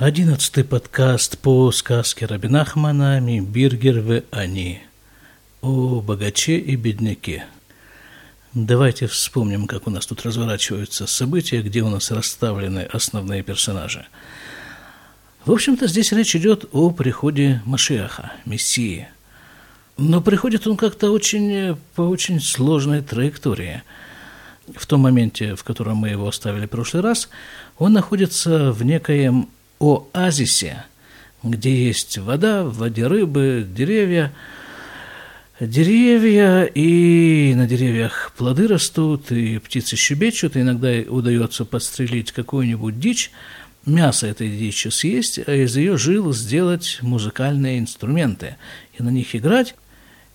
Одиннадцатый подкаст по сказке Рабинахмана «Биргер они» о богаче и бедняке. Давайте вспомним, как у нас тут разворачиваются события, где у нас расставлены основные персонажи. В общем-то, здесь речь идет о приходе Машиаха, Мессии. Но приходит он как-то очень, по очень сложной траектории. В том моменте, в котором мы его оставили в прошлый раз, он находится в некоем оазисе, где есть вода, в воде рыбы, деревья, деревья, и на деревьях плоды растут, и птицы щебечут, и иногда удается подстрелить какую-нибудь дичь, мясо этой дичи съесть, а из ее жил сделать музыкальные инструменты и на них играть.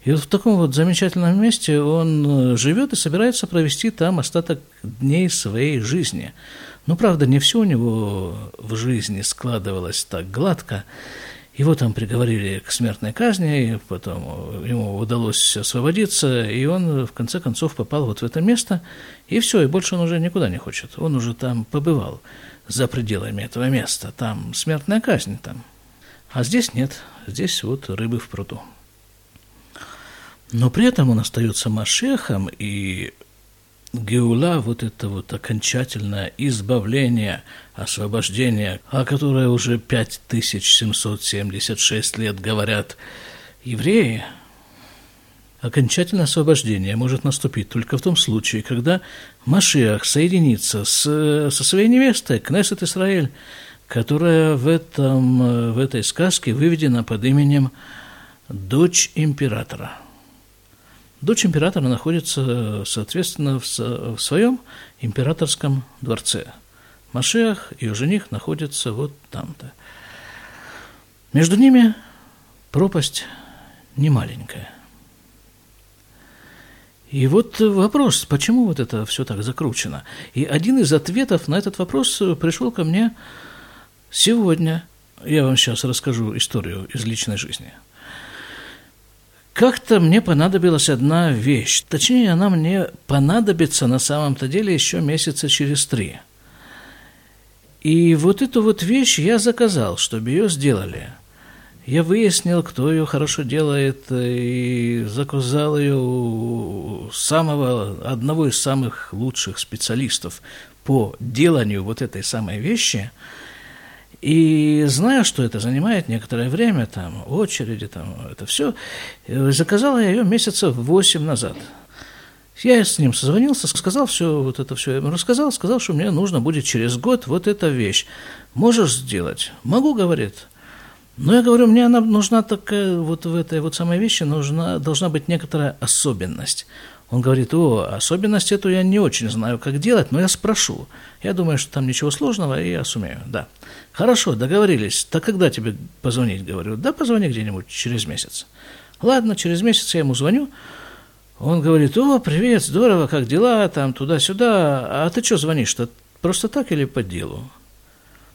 И вот в таком вот замечательном месте он живет и собирается провести там остаток дней своей жизни – но, правда, не все у него в жизни складывалось так гладко. Его там приговорили к смертной казни, и потом ему удалось освободиться, и он в конце концов попал вот в это место, и все, и больше он уже никуда не хочет. Он уже там побывал за пределами этого места, там смертная казнь там. А здесь нет, здесь вот рыбы в пруду. Но при этом он остается Машехом, и Геула, вот это вот окончательное избавление, освобождение, о которое уже 5776 лет говорят евреи, окончательное освобождение может наступить только в том случае, когда Машиах соединится с, со своей невестой, Кнессет Исраэль, которая в, этом, в этой сказке выведена под именем «Дочь императора». Дочь императора находится, соответственно, в, своем императорском дворце. Машех и ее жених находятся вот там-то. Между ними пропасть немаленькая. И вот вопрос, почему вот это все так закручено? И один из ответов на этот вопрос пришел ко мне сегодня. Я вам сейчас расскажу историю из личной жизни – как-то мне понадобилась одна вещь. Точнее, она мне понадобится на самом-то деле еще месяца через три. И вот эту вот вещь я заказал, чтобы ее сделали. Я выяснил, кто ее хорошо делает, и заказал ее у самого, одного из самых лучших специалистов по деланию вот этой самой вещи – и зная, что это занимает некоторое время, там, очереди, там, это все, заказала я ее месяца восемь назад. Я с ним созвонился, сказал все, вот это все, я ему рассказал, сказал, что мне нужно будет через год вот эта вещь. Можешь сделать? Могу, говорит. Но я говорю, мне она нужна такая, вот в этой вот самой вещи нужна, должна быть некоторая особенность. Он говорит, о, особенность эту я не очень знаю, как делать, но я спрошу. Я думаю, что там ничего сложного, и я сумею, да. Хорошо, договорились. Так когда тебе позвонить? Говорю, да позвони где-нибудь через месяц. Ладно, через месяц я ему звоню. Он говорит, о, привет, здорово, как дела, там, туда-сюда. А ты что звонишь-то? Просто так или по делу?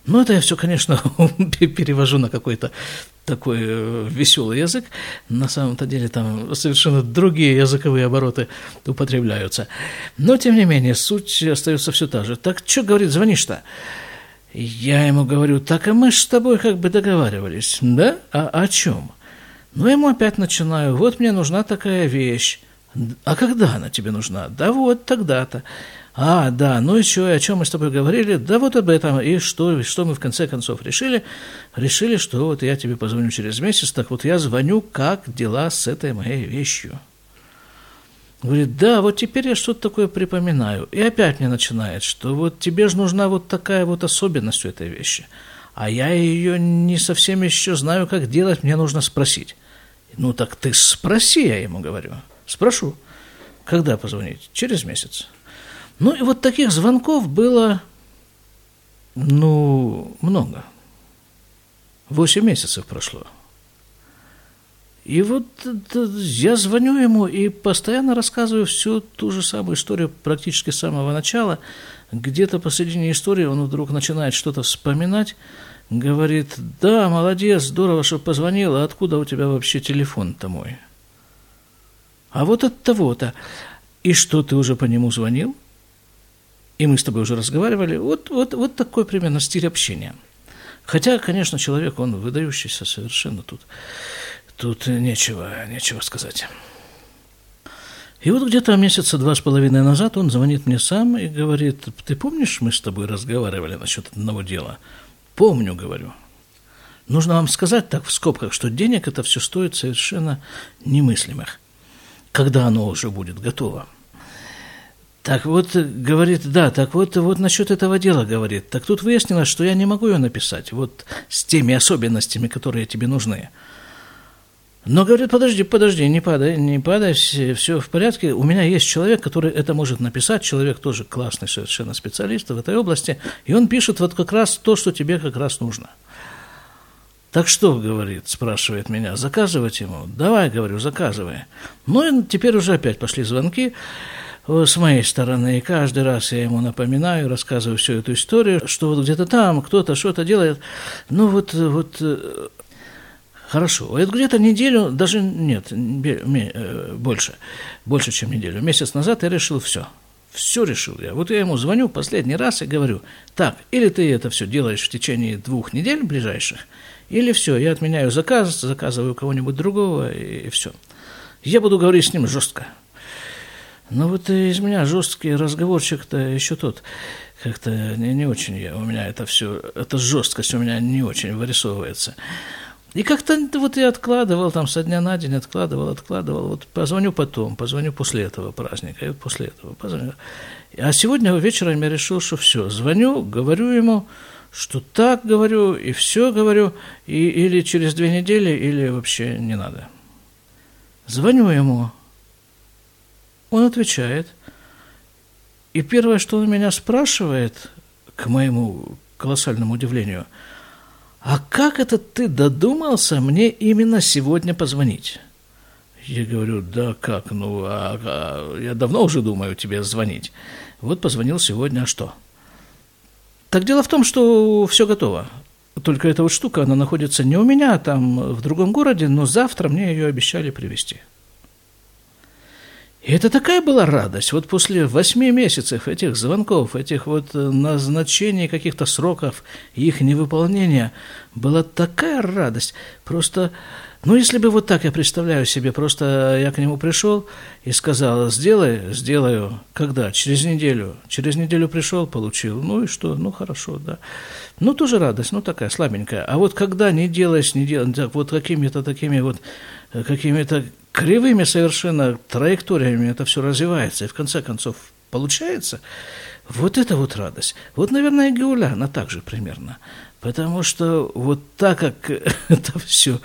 Ну, это я все, конечно, перевожу на какой-то такой э, веселый язык. На самом-то деле там совершенно другие языковые обороты употребляются. Но, тем не менее, суть остается все та же. Так что, говорит, звонишь-то? Я ему говорю, так а мы с тобой как бы договаривались, да? А о чем? Ну, ему опять начинаю, вот мне нужна такая вещь. А когда она тебе нужна? Да вот тогда-то. А, да, ну еще о чем мы с тобой говорили? Да вот об этом. И что, что мы в конце концов решили? Решили, что вот я тебе позвоню через месяц, так вот я звоню, как дела с этой моей вещью. Говорит, да, вот теперь я что-то такое припоминаю. И опять мне начинает, что вот тебе же нужна вот такая вот особенность у этой вещи. А я ее не совсем еще знаю, как делать, мне нужно спросить. Ну так ты спроси, я ему говорю. Спрошу. Когда позвонить? Через месяц. Ну и вот таких звонков было, ну, много. Восемь месяцев прошло. И вот я звоню ему и постоянно рассказываю всю ту же самую историю практически с самого начала. Где-то посредине истории он вдруг начинает что-то вспоминать, говорит, да, молодец, здорово, что позвонил, а откуда у тебя вообще телефон-то мой? А вот от того-то. И что, ты уже по нему звонил? И мы с тобой уже разговаривали, вот, вот, вот такой примерно стиль общения. Хотя, конечно, человек, он выдающийся совершенно тут. Тут нечего, нечего сказать. И вот где-то месяца два с половиной назад он звонит мне сам и говорит, ты помнишь, мы с тобой разговаривали насчет одного дела? Помню, говорю. Нужно вам сказать так в скобках, что денег это все стоит совершенно немыслимых, когда оно уже будет готово. Так вот, говорит, да, так вот, вот насчет этого дела, говорит. Так тут выяснилось, что я не могу ее написать, вот с теми особенностями, которые тебе нужны. Но говорит, подожди, подожди, не падай, не падай, все, все в порядке. У меня есть человек, который это может написать, человек тоже классный совершенно специалист в этой области, и он пишет вот как раз то, что тебе как раз нужно. Так что, говорит, спрашивает меня, заказывать ему? Давай, говорю, заказывай. Ну и теперь уже опять пошли звонки э, с моей стороны, и каждый раз я ему напоминаю, рассказываю всю эту историю, что вот где-то там кто-то что-то делает. Ну вот, вот э, Хорошо. Это где-то неделю, даже нет, э, больше, больше, чем неделю. Месяц назад я решил все. Все решил я. Вот я ему звоню последний раз и говорю, так, или ты это все делаешь в течение двух недель ближайших, или все, я отменяю заказ, заказываю кого-нибудь другого, и, и все. Я буду говорить с ним жестко. Но вот из меня жесткий разговорчик-то еще тот. Как-то не, не очень я, у меня это все, эта жесткость у меня не очень вырисовывается. И как-то вот я откладывал там со дня на день, откладывал, откладывал. Вот позвоню потом, позвоню после этого праздника, и вот после этого позвоню. А сегодня вечером я решил, что все, звоню, говорю ему, что так говорю, и все говорю, и, или через две недели, или вообще не надо. Звоню ему, он отвечает, и первое, что он меня спрашивает, к моему колоссальному удивлению – а как это ты додумался мне именно сегодня позвонить? Я говорю, да как, ну, а, а, я давно уже думаю тебе звонить. Вот позвонил сегодня, а что? Так дело в том, что все готово. Только эта вот штука, она находится не у меня, а там в другом городе, но завтра мне ее обещали привезти. И это такая была радость. Вот после восьми месяцев этих звонков, этих вот э, назначений каких-то сроков, их невыполнения, была такая радость. Просто, ну, если бы вот так я представляю себе, просто я к нему пришел и сказал, сделай, сделаю. Когда? Через неделю. Через неделю пришел, получил. Ну и что? Ну, хорошо, да. Ну, тоже радость, ну, такая слабенькая. А вот когда не делаешь, не делаешь, вот какими-то такими вот, э, какими-то кривыми совершенно траекториями это все развивается, и в конце концов получается, вот это вот радость. Вот, наверное, и Геуля, она также примерно. Потому что вот так, как это все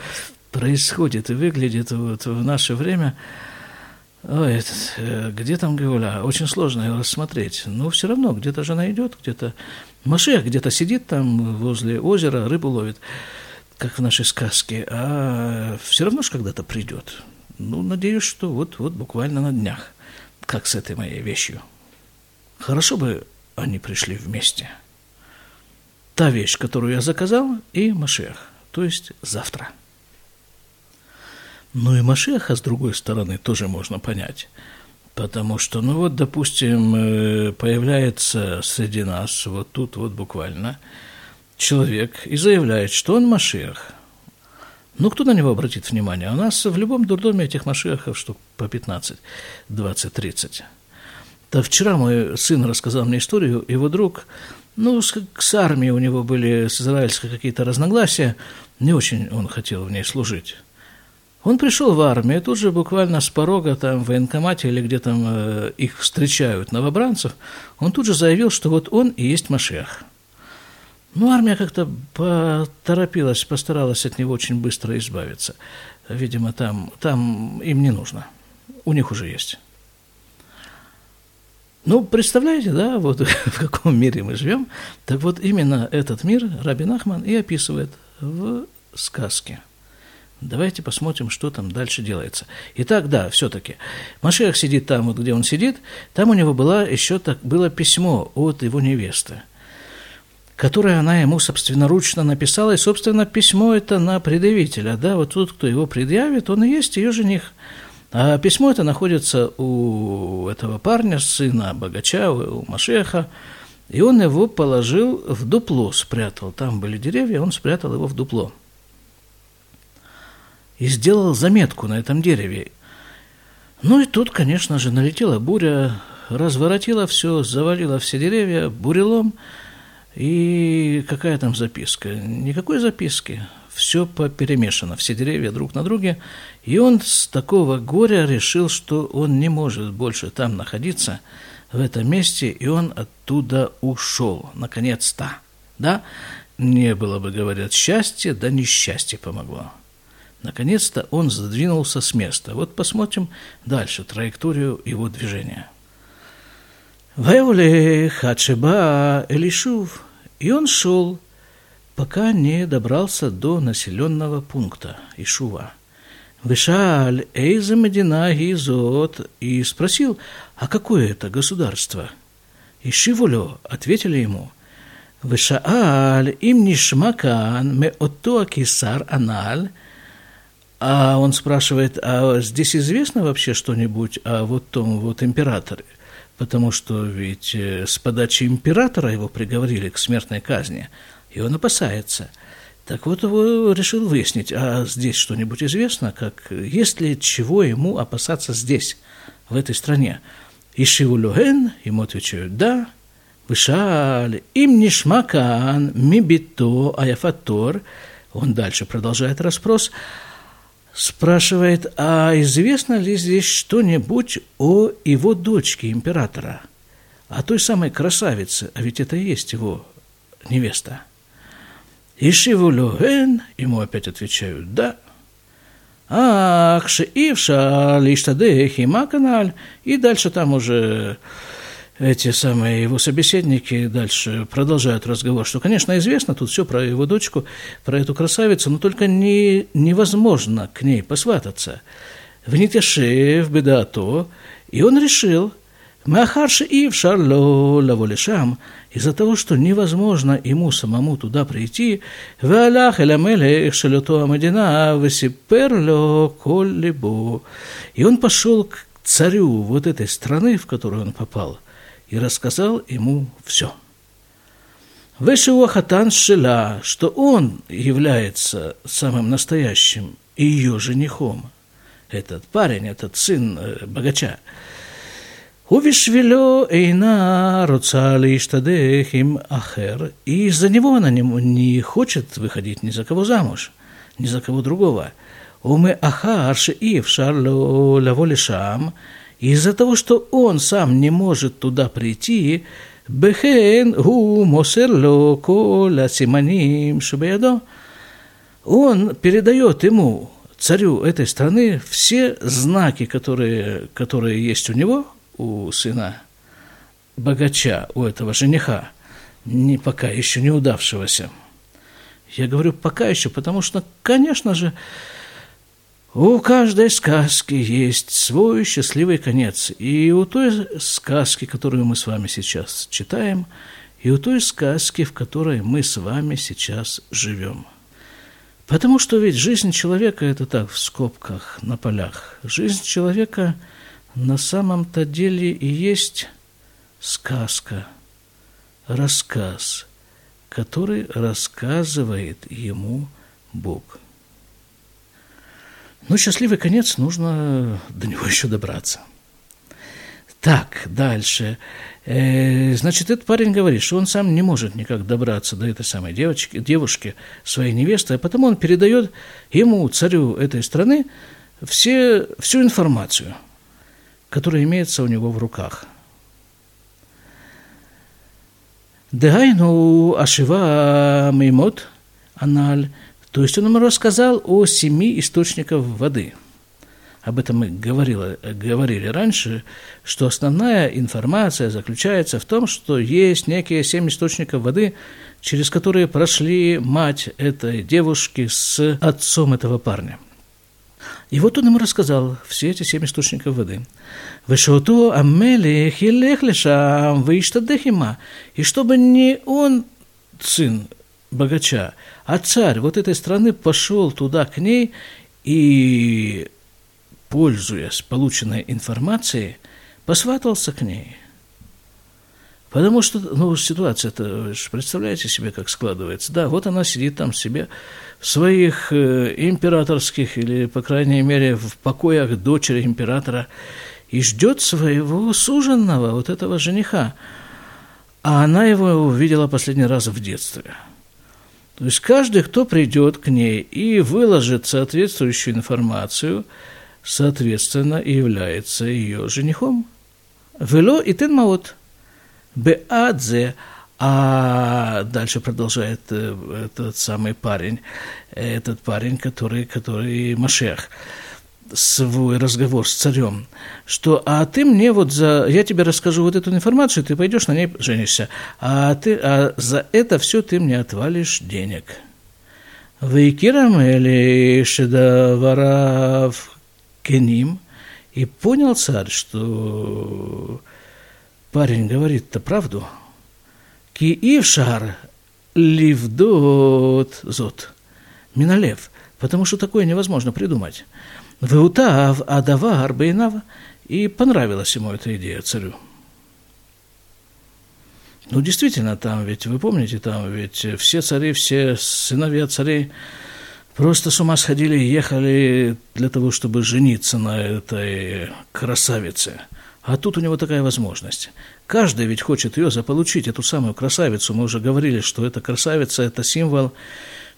происходит и выглядит вот в наше время, Ой, этот, э, где там Геуля? Очень сложно ее рассмотреть. Но все равно, где-то же она идет, где-то Машех где-то сидит там возле озера, рыбу ловит, как в нашей сказке, а все равно же когда-то придет. Ну, надеюсь, что вот, вот буквально на днях, как с этой моей вещью. Хорошо бы они пришли вместе. Та вещь, которую я заказал, и Машех, то есть завтра. Ну и Машеха, с другой стороны, тоже можно понять. Потому что, ну вот, допустим, э, появляется среди нас, вот тут вот буквально, человек и заявляет, что он Машех – ну, кто на него обратит внимание? У нас в любом дурдоме этих машехов штук по 15, 20, 30. Так вчера мой сын рассказал мне историю, его друг, ну, с, с армией у него были с израильской какие-то разногласия, не очень он хотел в ней служить. Он пришел в армию, тут же буквально с порога там в военкомате или где там э, их встречают новобранцев, он тут же заявил, что вот он и есть Машех – ну, армия как-то поторопилась, постаралась от него очень быстро избавиться. Видимо, там, там им не нужно. У них уже есть. Ну, представляете, да, вот в каком мире мы живем. Так вот, именно этот мир Рабин Ахман и описывает в сказке. Давайте посмотрим, что там дальше делается. Итак, да, все-таки. Машех сидит там, вот где он сидит. Там у него была еще так, было письмо от его невесты – которое она ему собственноручно написала, и, собственно, письмо это на предъявителя, да, вот тут, кто его предъявит, он и есть ее жених. А письмо это находится у этого парня, сына богача, у Машеха, и он его положил в дупло, спрятал. Там были деревья, он спрятал его в дупло. И сделал заметку на этом дереве. Ну и тут, конечно же, налетела буря, разворотила все, завалила все деревья бурелом. И какая там записка? Никакой записки. Все поперемешано, все деревья друг на друге. И он с такого горя решил, что он не может больше там находиться, в этом месте, и он оттуда ушел, наконец-то. Да? Не было бы, говорят, счастья, да несчастье помогло. Наконец-то он задвинулся с места. Вот посмотрим дальше траекторию его движения. Ваевле Хачеба Элишув. И он шел, пока не добрался до населенного пункта Ишува. Вышаль Эйза Медина Гизот и спросил, а какое это государство? И Шивулю ответили ему, Вышааль им нишмакан ме отто кисар аналь, а он спрашивает, а здесь известно вообще что-нибудь о вот том вот императоре? Потому что ведь э, с подачи императора его приговорили к смертной казни, и он опасается. Так вот, его решил выяснить, а здесь что-нибудь известно, как есть ли чего ему опасаться здесь, в этой стране. И Шивулюген ему отвечают «да», Вышали, им не шмакан, мибито, аяфатор. Он дальше продолжает расспрос спрашивает, а известно ли здесь что-нибудь о его дочке императора, о той самой красавице, а ведь это и есть его невеста. Ишиву ему опять отвечают, да. Ах, шеивша, лишь тадех и маканаль, и дальше там уже эти самые его собеседники дальше продолжают разговор, что, конечно, известно тут все про его дочку, про эту красавицу, но только не, невозможно к ней посвататься. В Нитяше, в Бедато, и он решил, Махарши и в Шарло Лаволешам, из-за того, что невозможно ему самому туда прийти, Валах Эламелех Шалюто Амадина Весиперло Коллибо. И он пошел к царю вот этой страны, в которую он попал – и рассказал ему все. Вышел Хатан Шила, что он является самым настоящим ее женихом. Этот парень, этот сын э, богача. Увишвило Эйна Руцали Иштадехим Ахер, и из-за него она не, не хочет выходить ни за кого замуж, ни за кого другого. Уме Ахар Шиив Шарло Лаволишам, из-за того, что он сам не может туда прийти, Бехен гу мосерло коля симаним шубеядо, он передает ему, царю этой страны, все знаки, которые, которые есть у него, у сына богача, у этого жениха, не, пока еще не удавшегося. Я говорю пока еще, потому что, конечно же, у каждой сказки есть свой счастливый конец. И у той сказки, которую мы с вами сейчас читаем, и у той сказки, в которой мы с вами сейчас живем. Потому что ведь жизнь человека – это так, в скобках, на полях. Жизнь человека на самом-то деле и есть сказка, рассказ, который рассказывает ему Бог – но счастливый конец, нужно до него еще добраться. Так, дальше. Э, значит, этот парень говорит, что он сам не может никак добраться до этой самой девочки, девушки, своей невесты, а потому он передает ему, царю этой страны, все, всю информацию, которая имеется у него в руках. Дегайну ашива меймот аналь – то есть он ему рассказал о семи источниках воды. Об этом мы говорили, говорили раньше, что основная информация заключается в том, что есть некие семь источников воды, через которые прошли мать этой девушки с отцом этого парня. И вот он ему рассказал все эти семь источников воды. Вышоту амели хилех лешам выиштадехима. И чтобы не он, сын богача, а царь вот этой страны пошел туда к ней и, пользуясь полученной информацией, посватался к ней. Потому что, ну, ситуация-то, представляете себе, как складывается. Да, вот она сидит там себе в своих э, императорских, или, по крайней мере, в покоях дочери императора, и ждет своего суженного, вот этого жениха. А она его увидела последний раз в детстве. То есть каждый, кто придет к ней и выложит соответствующую информацию, соответственно, и является ее женихом. Вело и тенмаот – Беадзе, а дальше продолжает э, этот самый парень, этот парень, который, который Машех, свой разговор с царем, что а ты мне вот за, я тебе расскажу вот эту информацию, ты пойдешь на ней женишься, а ты, а за это все ты мне отвалишь денег. Вейкирам или Шедаварав Кеним, и понял царь, что парень говорит-то правду. Ки ившар ливдот зот. Миналев. Потому что такое невозможно придумать. Веутав адавар бейнав. И понравилась ему эта идея царю. Ну, действительно, там ведь, вы помните, там ведь все цари, все сыновья царей просто с ума сходили и ехали для того, чтобы жениться на этой красавице – а тут у него такая возможность. Каждый ведь хочет ее заполучить, эту самую красавицу. Мы уже говорили, что эта красавица – это символ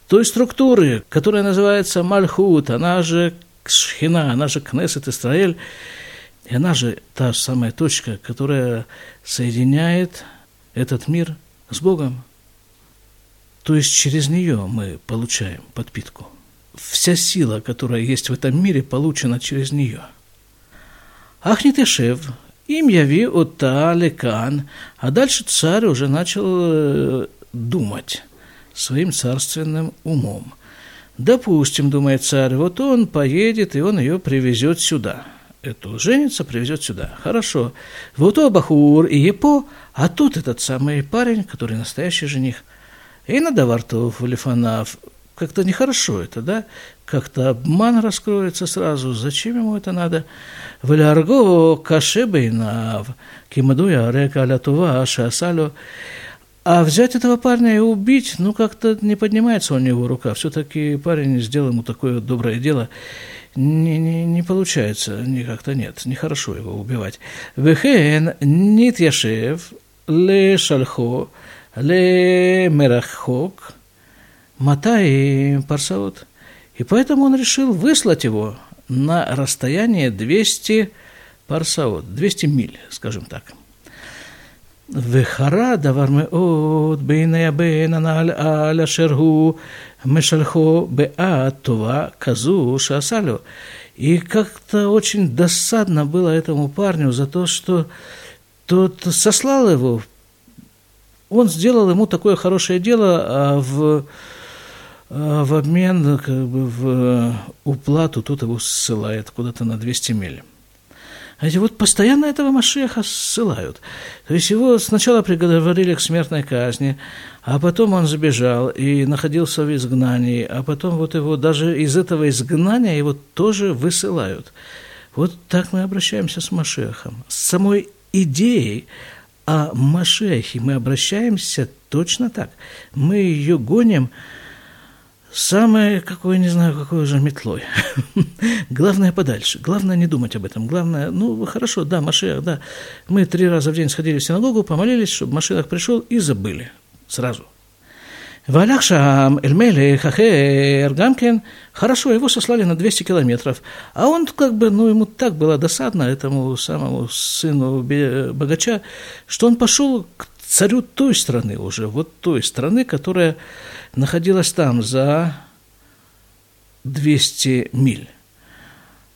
той структуры, которая называется Мальхут, она же Шхина, она же Кнесет Исраэль, и она же та самая точка, которая соединяет этот мир с Богом. То есть через нее мы получаем подпитку. Вся сила, которая есть в этом мире, получена через нее – Ах не тешев, им яви ота лекан. А дальше царь уже начал э, думать своим царственным умом. Допустим, думает царь, вот он поедет, и он ее привезет сюда. Эту женится, привезет сюда. Хорошо. Вот у Бахур и Епо, а тут этот самый парень, который настоящий жених. И на Давартов, Лифанав, как-то нехорошо это, да? Как-то обман раскроется сразу. Зачем ему это надо? Валярго кашебейнав, кимадуя река алятува шасалю. А взять этого парня и убить, ну, как-то не поднимается у него рука. Все-таки парень сделал ему такое доброе дело. Не, не, не получается, не как-то нет, нехорошо его убивать. Вехен нит яшев ле шальхо ле мерахок – Матай Парсаут. И поэтому он решил выслать его на расстояние 200 парсаот, 200 миль, скажем так. וחרה דבר מאוד בעיני הבן הנ"ל על אשר הוא משלחו בעד טובה כזו שעשה לו. И как-то очень досадно было этому парню за то, что тот сослал его. Он сделал ему такое хорошее дело, а в а в обмен как бы, в уплату тот его ссылает куда-то на 200 миль. Эти вот постоянно этого Машеха ссылают. То есть его сначала приговорили к смертной казни, а потом он забежал и находился в изгнании, а потом вот его даже из этого изгнания его тоже высылают. Вот так мы обращаемся с Машехом. С самой идеей о Машехе мы обращаемся точно так. Мы ее гоним Самое, какое, не знаю, какой уже метлой. Главное подальше. Главное не думать об этом. Главное, ну, хорошо, да, Машех, да. Мы три раза в день сходили в синагогу, помолились, чтобы Машех пришел, и забыли. Сразу. Валях Шам, Эльмелех, Ахер, Гамкен, хорошо, его сослали на 200 километров. А он как бы, ну, ему так было досадно, этому самому сыну богача, что он пошел к царю той страны уже, вот той страны, которая находилась там за 200 миль.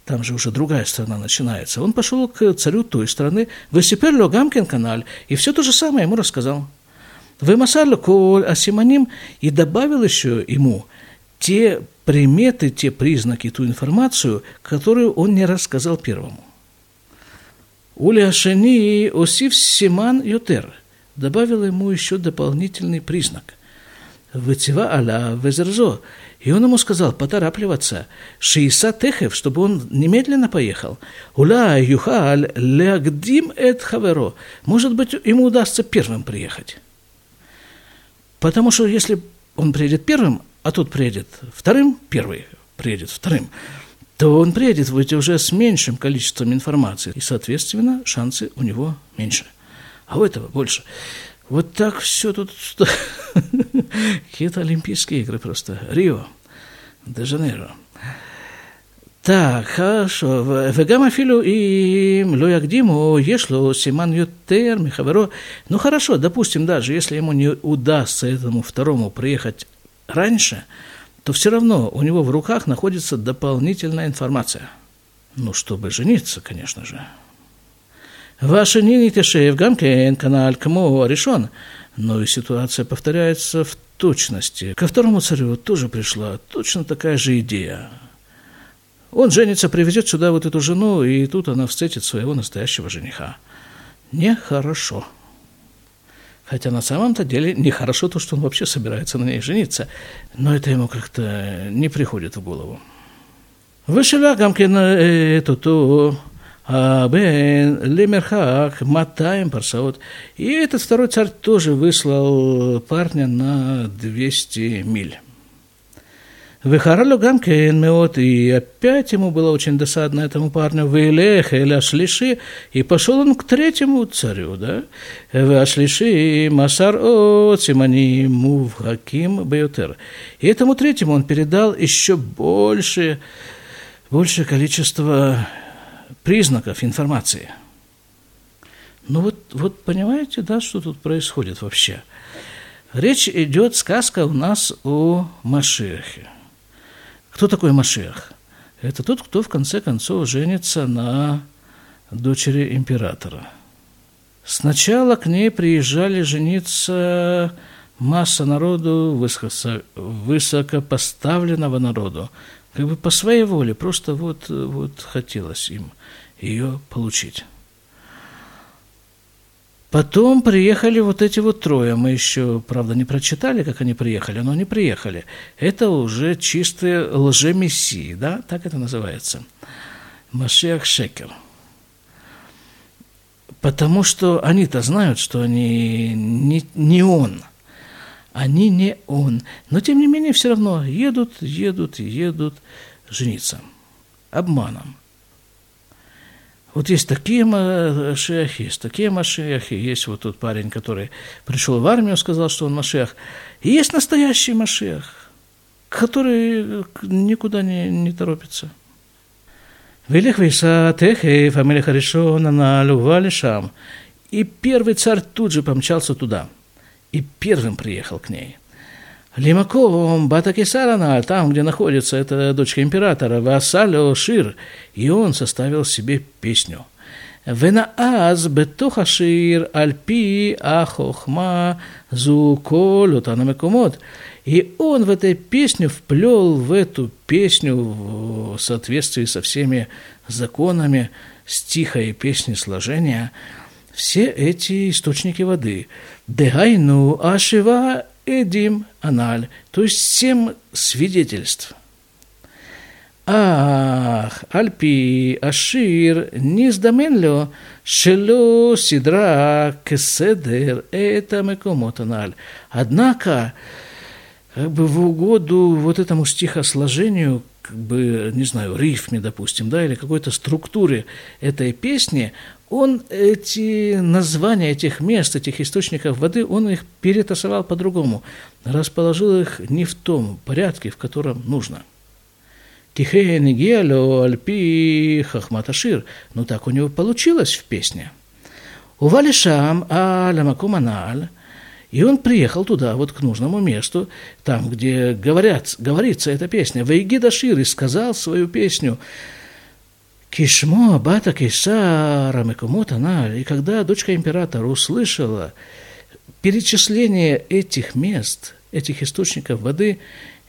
Там же уже другая страна начинается. Он пошел к царю той страны, Весиперло Гамкин канал, и все то же самое ему рассказал. Вемасарло Коль Асиманим, и добавил еще ему те приметы, те признаки, ту информацию, которую он не рассказал первому. Ули Ашени Осив Симан Ютер добавил ему еще дополнительный признак – Вытива аля везерзо. И он ему сказал поторапливаться. Шииса техев, чтобы он немедленно поехал. Уля юхаль лягдим эт хаверо. Может быть, ему удастся первым приехать. Потому что если он приедет первым, а тут приедет вторым, первый приедет вторым, то он приедет уже с меньшим количеством информации, и, соответственно, шансы у него меньше А у этого больше. Вот так все тут, что... какие-то Олимпийские игры просто. Рио де Жанейро. Так, хорошо. וגם אפילו אם לא יקדימו, יש לו סימן יותר מחברו. Ну хорошо, допустим, даже если ему не удастся этому второму приехать раньше, то все равно у него в руках находится дополнительная информация. Ну, чтобы жениться, конечно же. Вашини Тешеев Гамкен, канал Кмо, решен. Но и ситуация повторяется в точности. Ко второму царю тоже пришла точно такая же идея. Он женится, привезет сюда вот эту жену, и тут она встретит своего настоящего жениха. Нехорошо. Хотя на самом-то деле нехорошо то, что он вообще собирается на ней жениться. Но это ему как-то не приходит в голову. Вышеля Гамкин эту-ту... Э, э, а, Бен Лемерхак, Матаем, Парсаот. И этот второй царь тоже выслал парня на 200 миль. Вихаралю Гамкейн Меот, и опять ему было очень досадно этому парню, Вейлех, Эляшлиши, и пошел он к третьему царю, да, Эляшлиши, Масар О, Симани Мувхаким Беотер. И этому третьему он передал еще больше, большее количество признаков информации. Ну вот, вот понимаете, да, что тут происходит вообще? Речь идет, сказка у нас о Машехе. Кто такой Машех? Это тот, кто в конце концов женится на дочери императора. Сначала к ней приезжали жениться масса народу, высокопоставленного народу, как бы по своей воле, просто вот, вот хотелось им ее получить. Потом приехали вот эти вот трое. Мы еще, правда, не прочитали, как они приехали, но они приехали. Это уже чистые лжемессии, да, так это называется. Машиах Шекер. Потому что они-то знают, что они не, не он. Они не он. Но, тем не менее, все равно едут, едут, едут жениться. Обманом. Вот есть такие машехи, есть такие машехи, есть вот тот парень, который пришел в армию, сказал, что он машех. И есть настоящий машех, который никуда не, не торопится. Велих вейса техев, амелех решона на лувалишам. И первый царь тут же помчался туда и первым приехал к ней. Лимаковым Батакисарана, там, где находится эта дочка императора, Васалио Шир, и он составил себе песню. Венааз бетухашир альпи ахохма зуколю танамекумот. И он в этой песню вплел в эту песню в соответствии со всеми законами стиха и песни сложения все эти источники воды – Дегайну ашива Эдим Аналь, то есть семь свидетельств. Ах, Альпи Ашир Низдаменло Шело Сидра Кеседер это Мекомотаналь. Однако, как бы в угоду вот этому стихосложению, как бы, не знаю, рифме, допустим, да, или какой-то структуре этой песни, он эти названия этих мест, этих источников воды, он их перетасовал по-другому, расположил их не в том порядке, в котором нужно. Тихен Гело Альпи Хахматашир. Ну так у него получилось в песне. Увалишам Аламакуманаль. И он приехал туда, вот к нужному месту, там, где говорят, говорится эта песня. Вейгидашир и сказал свою песню – Кишмо Абата Кисара Мекумот она, и когда дочка императора услышала перечисление этих мест, этих источников воды,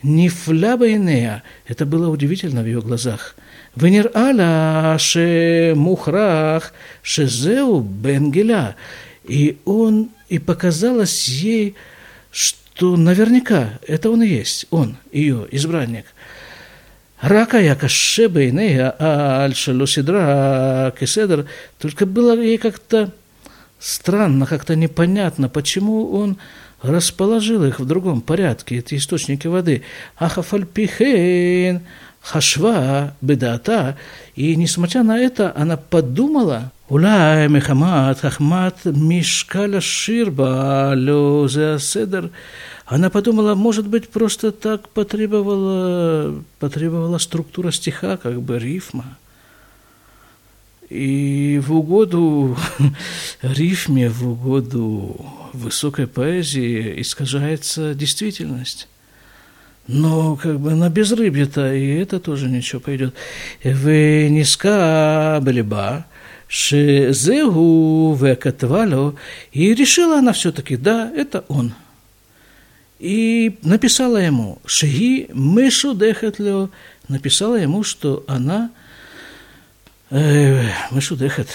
Нифляба Инея, это было удивительно в ее глазах. Венер Аля Ше Мухрах Шезеу Бенгеля. И он, и показалось ей, что наверняка это он и есть, он, ее избранник. Рака яка шебейнея, а альшалусидра кеседр, только было ей как-то странно, как-то непонятно, почему он расположил их в другом порядке, эти источники воды. Ахафальпихейн, хашва, бедата. И несмотря на это, она подумала, Улай Мехамад, Хахмат, Мишкаля Ширба, Лёзе Седер. Она подумала, может быть, просто так потребовала, потребовала структура стиха, как бы рифма. И в угоду рифме, в угоду высокой поэзии искажается действительность. Но как бы на безрыбье-то и это тоже ничего пойдет. Вы ниска былиба, Шезегу векатвало, и решила она все-таки, да, это он. И написала ему, Шеги мышу дехатлю, написала ему, что она, э, мышу дехат,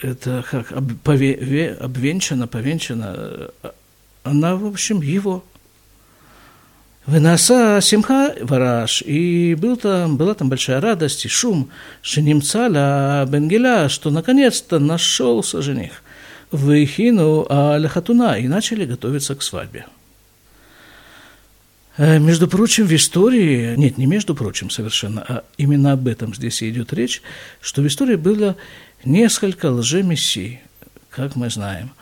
это как об, обвенчана, повенчана, она, в общем, его. Вынаса Симха Вараш, и был там, была там большая радость и шум, Шинимцаля Бенгеля, что наконец-то нашелся жених. Выхину Аляхатуна, и начали готовиться к свадьбе. Э, между прочим, в истории, нет, не между прочим совершенно, а именно об этом здесь идет речь, что в истории было несколько лжемессий, как мы знаем.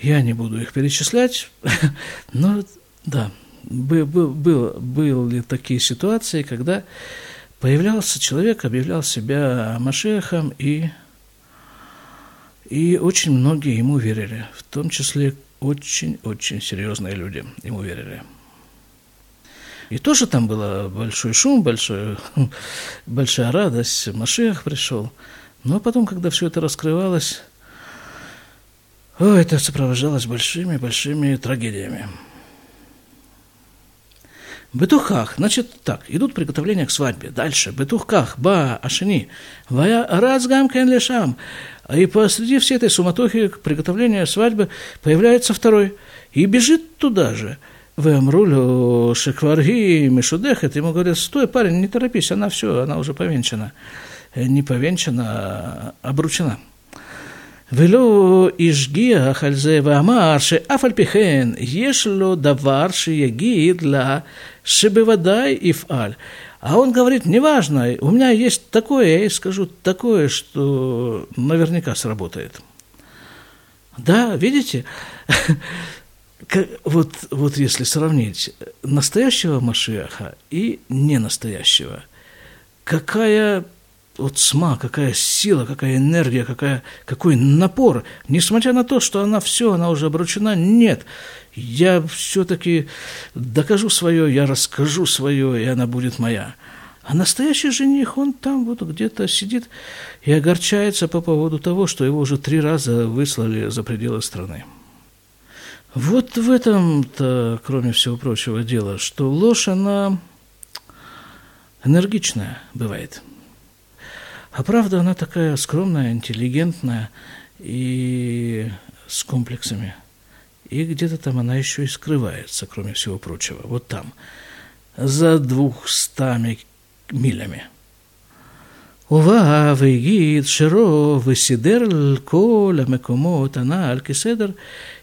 Я не буду их перечислять, но да, был, был, были такие ситуации, когда появлялся человек, объявлял себя Машехом, и, и очень многие ему верили, в том числе очень-очень серьезные люди ему верили. И тоже там был большой шум, большой, большая радость, Машех пришел. Но потом, когда все это раскрывалось, о, это сопровождалось большими-большими трагедиями. Бетухах, значит так, идут приготовления к свадьбе. Дальше, бетухах, ба, ашини, вая разгам лешам. И посреди всей этой суматохи к приготовлению свадьбы появляется второй и бежит туда же. Вемрулю Шекварги Мишудехет, ему говорят, стой, парень, не торопись, она все, она уже повенчана. Э, не повенчана, а обручена. Вело Ижгия Хальзева Амарши Афальпихен Ешло Даварши Яги для Шибевадай ифаль. А он говорит, неважно, у меня есть такое, я ей скажу такое, что наверняка сработает. Да, видите? вот, вот если сравнить настоящего Машиаха и ненастоящего, какая вот сма, какая сила, какая энергия, какая, какой напор. Несмотря на то, что она все, она уже обручена, нет. Я все-таки докажу свое, я расскажу свое, и она будет моя. А настоящий жених, он там вот где-то сидит и огорчается по поводу того, что его уже три раза выслали за пределы страны. Вот в этом-то, кроме всего прочего, дело, что ложь, она энергичная бывает – а правда, она такая скромная, интеллигентная и с комплексами. И где-то там она еще и скрывается, кроме всего прочего. Вот там, за двухстами милями. ובא והגיד שירו וסידר כל המקומות הנ"ל כסדר,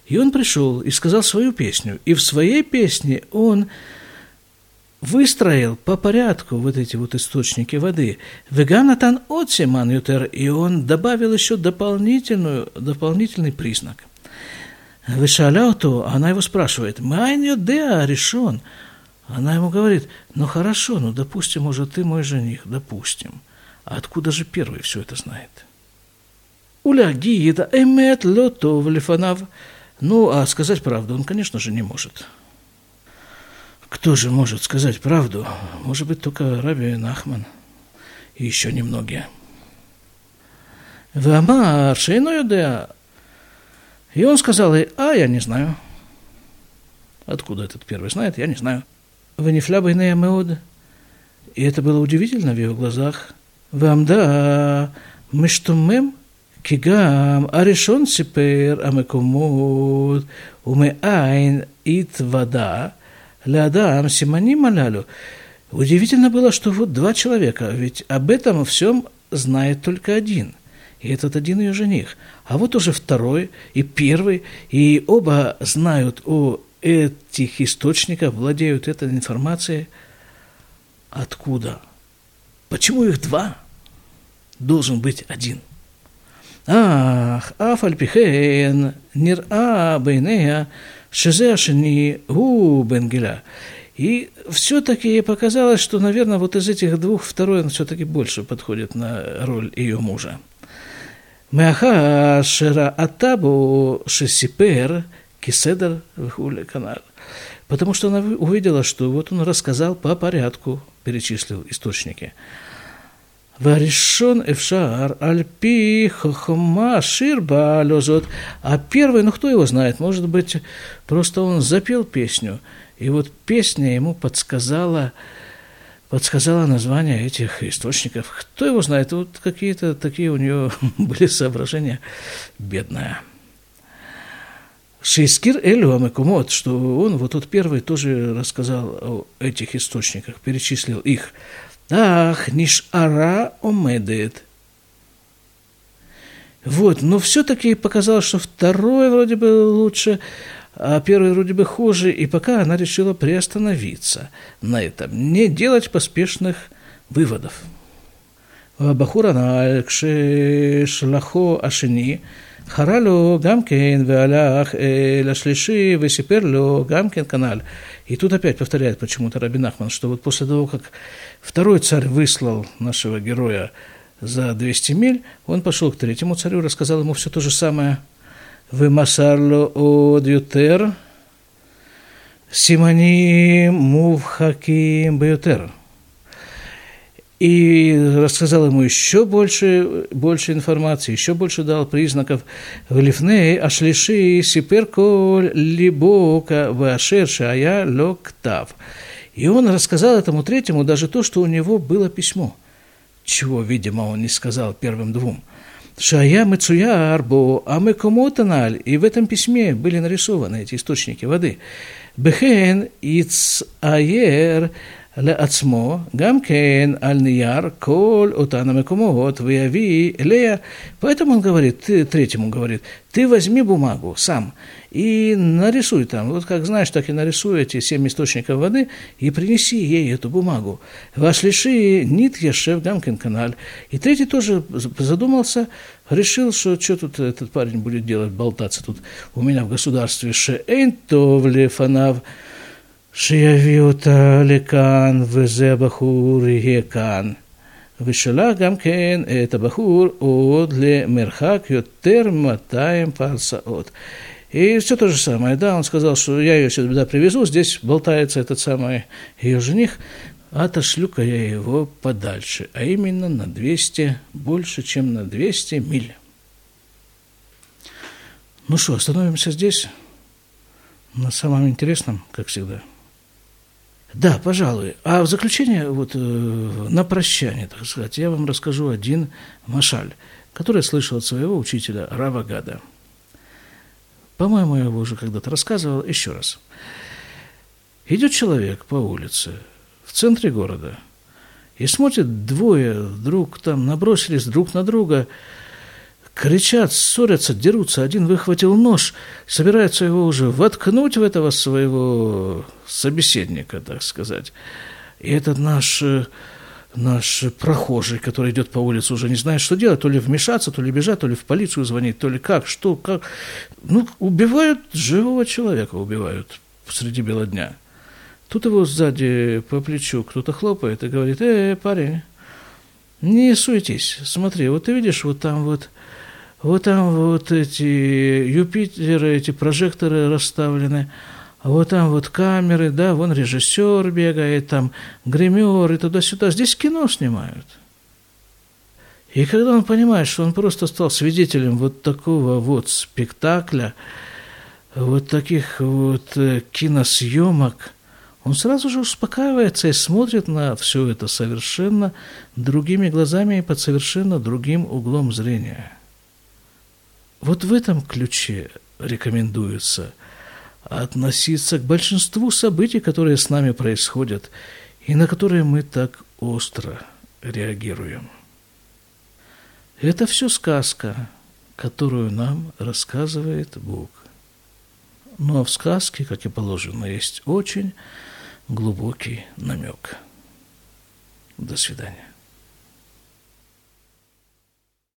и он пришел и сказал свою песню. И в своей песне он выстроил по порядку вот эти вот источники воды. Веганатан отсеман ютер, и он добавил еще дополнительную, дополнительный признак. Вышаляуту, она его спрашивает, «Майн юдеа решен?» Она ему говорит, ну хорошо, ну допустим, может, ты мой жених, допустим. А откуда же первый все это знает? Уля гиида эмет лотов лифанав. Ну, а сказать правду он, конечно же, не может. Кто же может сказать правду? Может быть, только Раби Нахман и еще немногие. Вамар Шейноюдеа. И он сказал ей, а я не знаю. Откуда этот первый знает, я не знаю. Вы не флябайная меод. И это было удивительно в его глазах. Вам да, мы что мем כי גם הראשון סיפר המקומות ומאין התוודע לאדם סימנים הללו. Удивительно было, что вот два человека, ведь об этом всем знает только один. И этот один ее жених. А вот уже второй и первый, и оба знают о этих источниках, владеют этой информацией. Откуда? Почему их два? Должен быть один – Ах, афальпихен, нир-а бейнея, шезе ашени гу бенгеля. И все-таки ей показалось, что, наверное, вот из этих двух второй он все-таки больше подходит на роль ее мужа. מאחר שראתה шесипер киседер וכולי канал. Потому что она увидела, что вот он рассказал по порядку, перечислил источники. Варишон Эфшар, Альпи, Хохма, Ширба, Лозот. А первый, ну кто его знает, может быть, просто он запел песню – и вот песня ему подсказала, подсказала название этих источников. Кто его знает, вот какие-то такие у нее были соображения бедная. Шейскир Элю Амекумот, что он вот тот первый тоже рассказал о этих источниках, перечислил их. Ах, нишара омедет. Вот, но все-таки показалось, что второй вроде бы лучше, а первый вроде бы хуже, и пока она решила приостановиться на этом, не делать поспешных выводов. הבחור הנ"ל, כששלחו השני, חרה לו גם כן והלך э, לשלישי וסיפר לו גם כן канал. и тут опять повторяет почему-то Рабин Ахман, что вот после того, как второй царь выслал нашего героя за 200 миль, он пошел к третьему царю, рассказал ему все то же самое. «Вы масарло о дютер, симони мувхаким бютер». И рассказал ему еще больше, больше информации, еще больше дал признаков. Лифней ашлиши сиперколь либока вашер шая локтав. И он рассказал этому третьему даже то, что у него было письмо, чего, видимо, он не сказал первым двум – Шая Мецуяр Бо Амекомотаналь, и в этом письме были нарисованы эти источники воды. Бехен Иц Аер לעצמו, גם כן על נייר, כל אותן המקומות, ויביא אליה. Поэтому он говорит, ты, третьему говорит, ты возьми бумагу сам и нарисуй там, вот как знаешь, так и нарисуй эти семь источников воды и принеси ей эту бумагу. Ваш лиши нит ешев гамкин канал. И третий тоже задумался, решил, что что тут этот парень будет делать, болтаться тут у меня в государстве. Шеэйн товле фанав. שיביא אותה לכאן, וזה הבחור יהיה כאן. ושלח גם כן את הבחור עוד למרחק יותר מ-200 парсаот. И все то же самое, да, он сказал, что я ее сюда привезу, здесь болтается этот самый ее жених, отошлю-ка я его подальше, а именно на 200, больше, чем на 200 миль. Ну что, остановимся здесь, на самом интересном, как всегда – да, пожалуй. А в заключение, вот э, на прощание, так сказать, я вам расскажу один машаль, который я слышал от своего учителя Рава Гада. По-моему, я его уже когда-то рассказывал. Еще раз. Идет человек по улице в центре города и смотрит двое вдруг там набросились друг на друга – кричат, ссорятся, дерутся. Один выхватил нож, собирается его уже воткнуть в этого своего собеседника, так сказать. И этот наш, наш прохожий, который идет по улице, уже не знает, что делать, то ли вмешаться, то ли бежать, то ли в полицию звонить, то ли как, что, как. Ну, убивают живого человека, убивают среди бела дня. Тут его сзади по плечу кто-то хлопает и говорит, э, парень, не суетись, смотри, вот ты видишь, вот там вот вот там вот эти Юпитеры, эти прожекторы расставлены, а вот там вот камеры, да, вон режиссер бегает, там гример и туда-сюда. Здесь кино снимают. И когда он понимает, что он просто стал свидетелем вот такого вот спектакля, вот таких вот э, киносъемок, он сразу же успокаивается и смотрит на все это совершенно другими глазами и под совершенно другим углом зрения – Вот в этом ключе рекомендуется относиться к большинству событий, которые с нами происходят, и на которые мы так остро реагируем. Это все сказка, которую нам рассказывает Бог. Но в сказке, как и положено, есть очень глубокий намек. До свидания.